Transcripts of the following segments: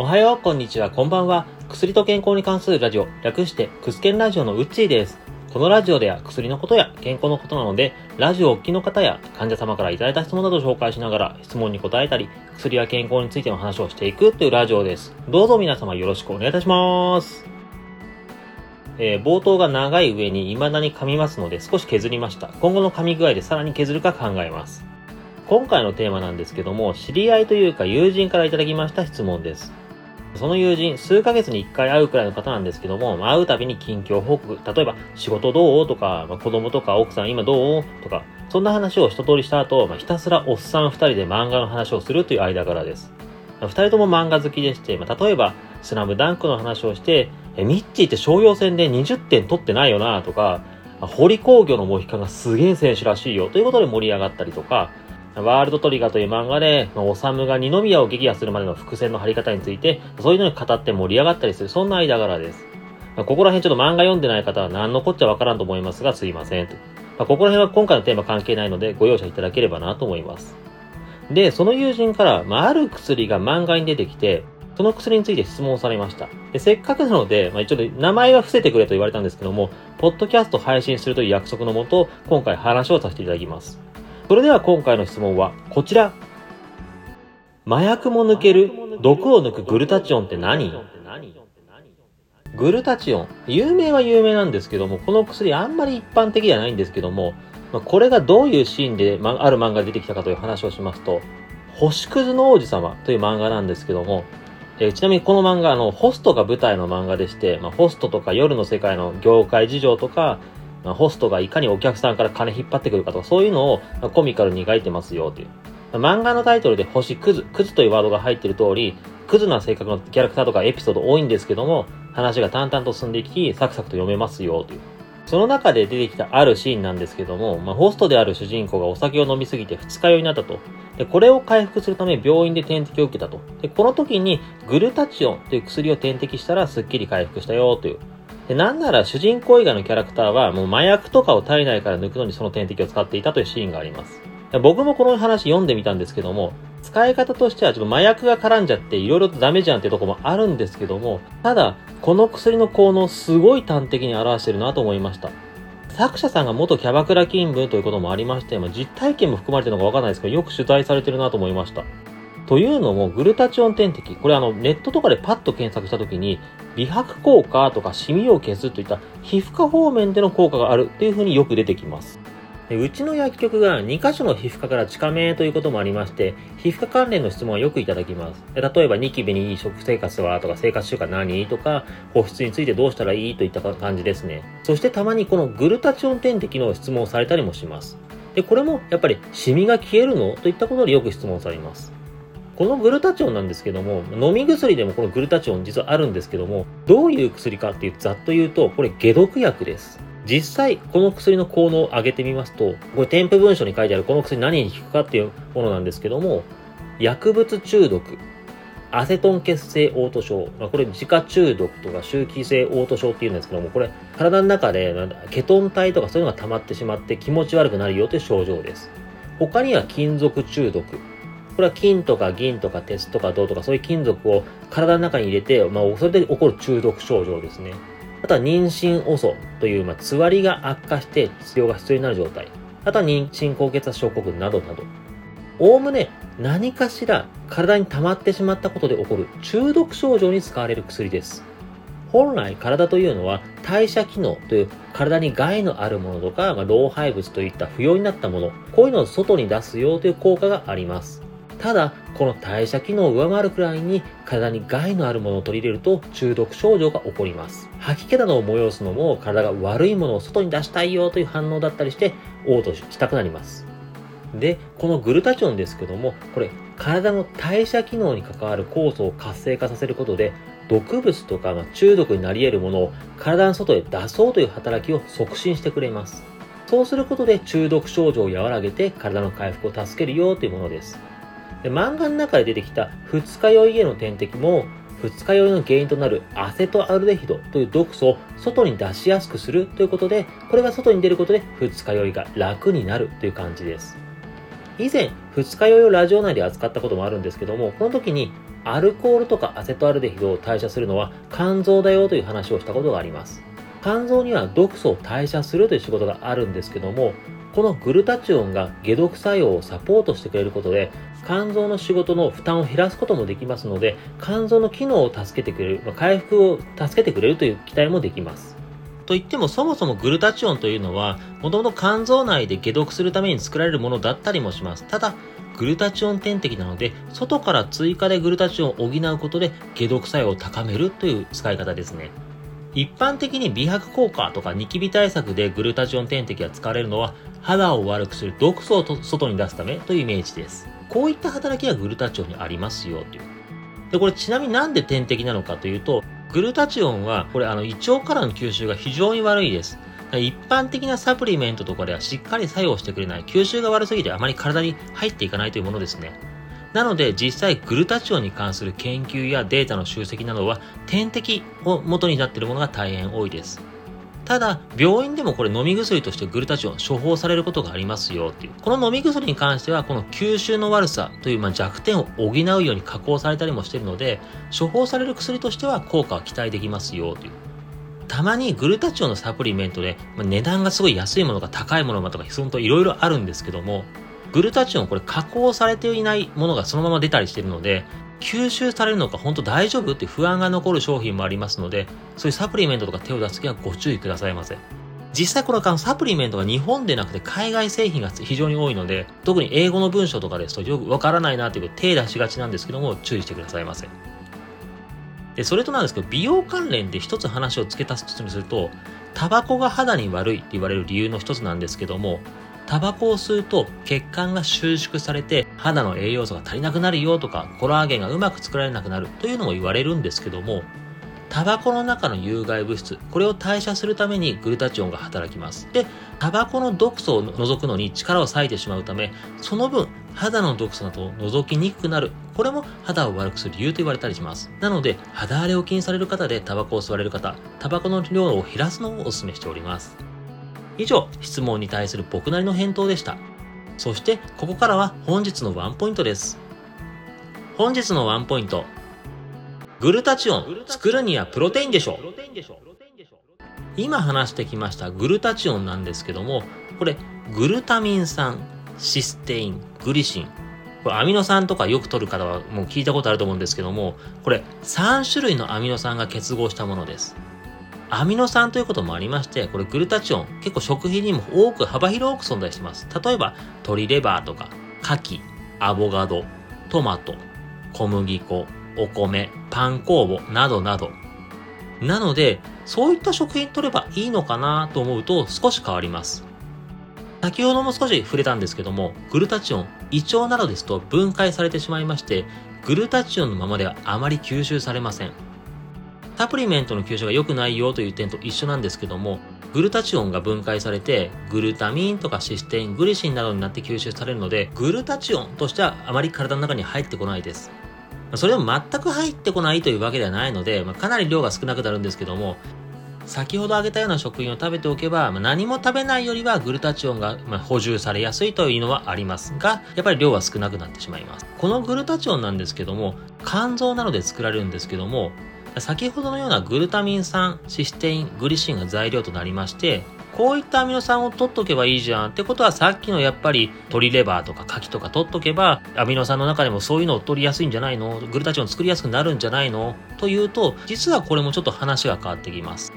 おはよう、こんにちは、こんばんは。薬と健康に関するラジオ、略して、クスケンラジオのうっちーです。このラジオでは薬のことや健康のことなので、ラジオをお聞きの方や患者様からいただいた質問などを紹介しながら質問に答えたり、薬や健康についての話をしていくというラジオです。どうぞ皆様よろしくお願いいたします。えー、冒頭が長い上に未だに噛みますので少し削りました。今後の噛み具合でさらに削るか考えます。今回のテーマなんですけども、知り合いというか友人からいただきました質問です。その友人、数ヶ月に1回会うくらいの方なんですけども、会うたびに近況報告、例えば仕事どう？とか、まあ、子供とか奥さん今どう？とか、そんな話を一通りした後、まあ、ひたすらおっさん2人で漫画の話をするという間柄です。ま、2人とも漫画好きでして、まあ、例えば、スラムダンクの話をして、え、ミッチーって商用戦で20点取ってないよな？とか、堀工業のモヒカンがすげえ選手らしいよ？ということで盛り上がったりとか、ワールドトリガーという漫画でま、おさむが二宮を撃破するまでの伏線の張り方について、そういうのに語って盛り上がったりする、そんな間柄です。まあ、ここら辺ちょっと漫画読んでない方は何のこっちゃわからんと思いますが、すいません。まあ、ここら辺は今回のテーマ関係ないので、ご容赦いただければなと思います。で、その友人から、まあ、ある薬が漫画に出てきて、その薬について質問されました。でせっかくなので、まあ、一応名前は伏せてくれと言われたんですけども、ポッドキャスト配信するという約束のもと、今回話をさせていただきます。それでは今回の質問はこちら。麻薬も抜ける毒を抜くグルタチオンって何？グルタチオン。有名は有名なんですけども、この薬あんまり一般的ではないんですけども、これがどういうシーンで、ま、ある漫画が出てきたかという話をしますと、星屑の王子様という漫画なんですけども、え、ちなみにこの漫画、あの、ホストが舞台の漫画でして、まあ、ホストとか夜の世界の業界事情とか、ホストがいかにお客さんから金引っ張ってくるかとか、そういうのをコミカルに描いてますよという。漫画のタイトルで星クズ、クズというワードが入っている通り、クズな性格のキャラクターとかエピソード多いんですけども、話が淡々と進んでいき、サクサクと読めますよという。その中で出てきたあるシーンなんですけども、まあ、ホストである主人公がお酒を飲みすぎて二日酔いになったと。で、これを回復するため病院で点滴を受けたと。で、この時にグルタチオンという薬を点滴したらスッキリ回復したよという。で、なんなら主人公以外のキャラクターはもう麻薬とかを体内から抜くのにその点滴を使っていたというシーンがあります。僕もこの話読んでみたんですけども、使い方としてはちょっと麻薬が絡んじゃって色々とダメじゃんってとこもあるんですけども、ただ、この薬の効能すごい端的に表してるなと思いました。作者さんが元キャバクラ勤務ということもありまして、まあ、実体験も含まれてるのかわかんないですけど、よく取材されてるなと思いました。というのも、グルタチオン点滴、これあの、ネットとかでパッと検索したときに、美白効果とかシミを消すといった皮膚科方面での効果があるっていう風によく出てきます。うちの薬局が2箇所の皮膚科から近めということもありまして、皮膚科関連の質問はよくいただきます。例えば、ニキビにいい食生活はとか、生活習慣何とか、保湿についてどうしたらいいといった感じですね。そしてたまにこのグルタチオン点滴の質問をされたりもします。で、これもやっぱりシミが消えるのといったことでよく質問されます。このグルタチオンなんですけども、飲み薬でもこのグルタチオン実はあるんですけども、どういう薬かっていうざっと言うと、これ解毒薬です。実際、この薬の効能を上げてみますと、これ添付文書に書いてあるこの薬何に効くかっていうものなんですけども、薬物中毒、アセトン血性嘔吐症、まあ、これ自家中毒とか周期性嘔吐症っていうんですけども、これ体の中でケトン体とかそういうのが溜まってしまって気持ち悪くなるよという症状です。他には金属中毒、これは金とか銀とか鉄とか銅とかそういう金属を体の中に入れて、まあ、それで起こる中毒症状ですね。あとは妊娠遅という、まあ、つわりが悪化して治療が必要になる状態。あとは妊娠高血圧症候群などなど。おおむね何かしら体に溜まってしまったことで起こる中毒症状に使われる薬です。本来体というのは代謝機能という体に害のあるものとか、まあ、老廃物といった不要になったもの、こういうのを外に出すよという効果があります。ただ、この代謝機能を上回るくらいに体に害のあるものを取り入れると中毒症状が起こります。吐き気などを催すのも体が悪いものを外に出したいよという反応だったりして嘔吐したくなります。で、このグルタチオンですけども、これ体の代謝機能に関わる酵素を活性化させることで毒物とか中毒になり得るものを体の外へ出そうという働きを促進してくれます。そうすることで中毒症状を和らげて体の回復を助けるよというものです。で漫画の中で出てきた二日酔いへの点滴も二日酔いの原因となるアセトアルデヒドという毒素を外に出しやすくするということで、これが外に出ることで二日酔いが楽になるという感じです。以前、二日酔いをラジオ内で扱ったこともあるんですけども、この時にアルコールとかアセトアルデヒドを代謝するのは肝臓だよという話をしたことがあります。肝臓には毒素を代謝するという仕事があるんですけども、このグルタチオンが解毒作用をサポートしてくれることで、肝臓の仕事の負担を減らすこともできますので、肝臓の機能を助けてくれる、回復を助けてくれるという期待もできます。といってもそもそもグルタチオンというのは、もともと肝臓内で解毒するために作られるものだったりもします。ただ、グルタチオン点滴なので、外から追加でグルタチオンを補うことで解毒作用を高めるという使い方ですね。一般的に美白効果とかニキビ対策でグルタチオン点滴が使われるのは肌を悪くする毒素を外に出すためというイメージです。こういった働きがグルタチオンにありますよという。で、これちなみになんで点滴なのかというと、グルタチオンは、これあの胃腸からの吸収が非常に悪いです。一般的なサプリメントとかではしっかり作用してくれない、吸収が悪すぎてあまり体に入っていかないというものですね。なので実際グルタチオンに関する研究やデータの集積などは点滴を元になっているものが大変多いです。ただ、病院でもこれ飲み薬としてグルタチオン処方されることがありますよっていう。この飲み薬に関しては、この吸収の悪さというま弱点を補うように加工されたりもしているので、処方される薬としては効果は期待できますよという。たまにグルタチオンのサプリメントで、ま値段がすごい安いものが高いものとか、そのといろいろあるんですけども、グルタチオンこれ加工されていないものがそのまま出たりしてるので、吸収されるのか本当大丈夫って不安が残る商品もありますので、そういうサプリメントとか手を出すときはご注意くださいませ。実際このサプリメントが日本でなくて海外製品が非常に多いので、特に英語の文章とかですとよくわからないなという手出しがちなんですけども、注意してくださいませ。で、それとなんですけど、美容関連で一つ話を付け足すとすると、タバコが肌に悪いって言われる理由の一つなんですけども、タバコを吸うと血管が収縮されて肌の栄養素が足りなくなるよとかコラーゲンがうまく作られなくなるというのも言われるんですけどもタバコの中の有害物質、これを代謝するためにグルタチオンが働きます。で、タバコの毒素を除くのに力を割いてしまうため、その分、肌の毒素などを除きにくくなる。これも肌を悪くする理由と言われたりします。なので、肌荒れを気にされる方でタバコを吸われる方、タバコの量を減らすのをお勧めしております。以上、質問に対する僕なりの返答でした。そして、ここからは本日のワンポイントです。本日のワンポイント。グルタチオン、作るにはプロテインでしょ。今話してきましたグルタチオンなんですけども、これ、グルタミン酸、システイン、グリシン。これアミノ酸とかよく取る方はもう聞いたことあると思うんですけども、これ3種類のアミノ酸が結合したものです。アミノ酸ということもありまして、これグルタチオン、結構食品にも多く、幅広く存在してます。例えば、鶏レバーとか、牡蠣、アボカド、トマト、小麦粉、お米、パン酵母などなど。なので、そういった食品取ればいいのかなと思うと少し変わります。先ほども少し触れたんですけども、グルタチオン、胃腸などですと分解されてしまいまして、グルタチオンのままではあまり吸収されません。サプリメントの吸収が良くないよという点と一緒なんですけども、グルタチオンが分解されて、グルタミンとかシステイン、グリシンなどになって吸収されるので、グルタチオンとしてはあまり体の中に入ってこないです。それも全く入ってこないというわけではないので、まあ、かなり量が少なくなるんですけども、先ほど挙げたような食品を食べておけば、まあ、何も食べないよりはグルタチオンが、ま補充されやすいというのはありますが、やっぱり量は少なくなってしまいます。このグルタチオンなんですけども、肝臓などで作られるんですけども、先ほどのようなグルタミン酸、システイン、グリシンが材料となりまして、こういったアミノ酸を取っとけばいいじゃんってことはさっきのやっぱり鶏レバーとか牡蠣とか取っとけばアミノ酸の中でもそういうのを取りやすいんじゃないの？グルタチオン作りやすくなるんじゃないの？というと実はこれもちょっと話が変わってきます。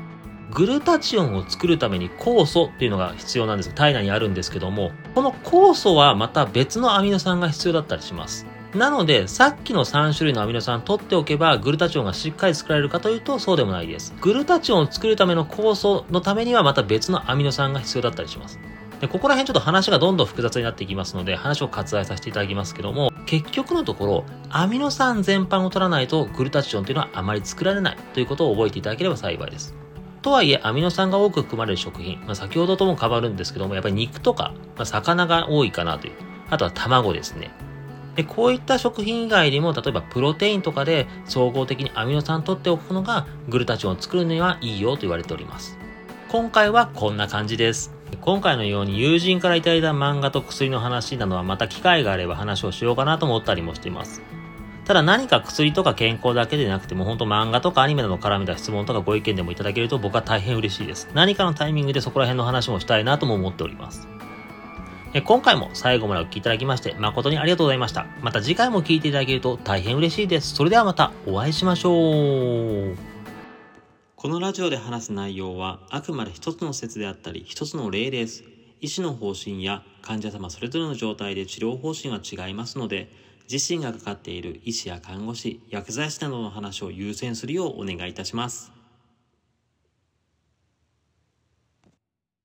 グルタチオンを作るために酵素っていうのが必要なんです。体内にあるんですけどもこの酵素はまた別のアミノ酸が必要だったりします。なので、さっきの3種類のアミノ酸取っておけば、グルタチオンがしっかり作られるかというと、そうでもないです。グルタチオンを作るための酵素のためには、また別のアミノ酸が必要だったりします。で、ここら辺ちょっと話がどんどん複雑になっていきますので、話を割愛させていただきますけども、結局のところ、アミノ酸全般を取らないと、グルタチオンというのはあまり作られないということを覚えていただければ幸いです。とはいえ、アミノ酸が多く含まれる食品、まあ、先ほどとも変わるんですけども、やっぱり肉とか、まあ、魚が多いかなという。あとは卵ですね。で、こういった食品以外にも、例えばプロテインとかで総合的にアミノ酸取っておくのがグルタチオンを作るにはいいよと言われております。今回はこんな感じです。今回のように友人からいただいた漫画と薬の話などはまた機会があれば話をしようかなと思ったりもしています。ただ何か薬とか健康だけでなくても本当漫画とかアニメなど絡めた質問とかご意見でもいただけると僕は大変嬉しいです。何かのタイミングでそこら辺の話もしたいなとも思っております。今回も最後までお聴きいただきまして誠にありがとうございました。また次回も聴いていただけると大変嬉しいです。それではまたお会いしましょう。このラジオで話す内容はあくまで一つの説であったり一つの例です。医師の方針や患者様それぞれの状態で治療方針は違いますので、自身がかかっている医師や看護師、薬剤師などの話を優先するようお願いいたします。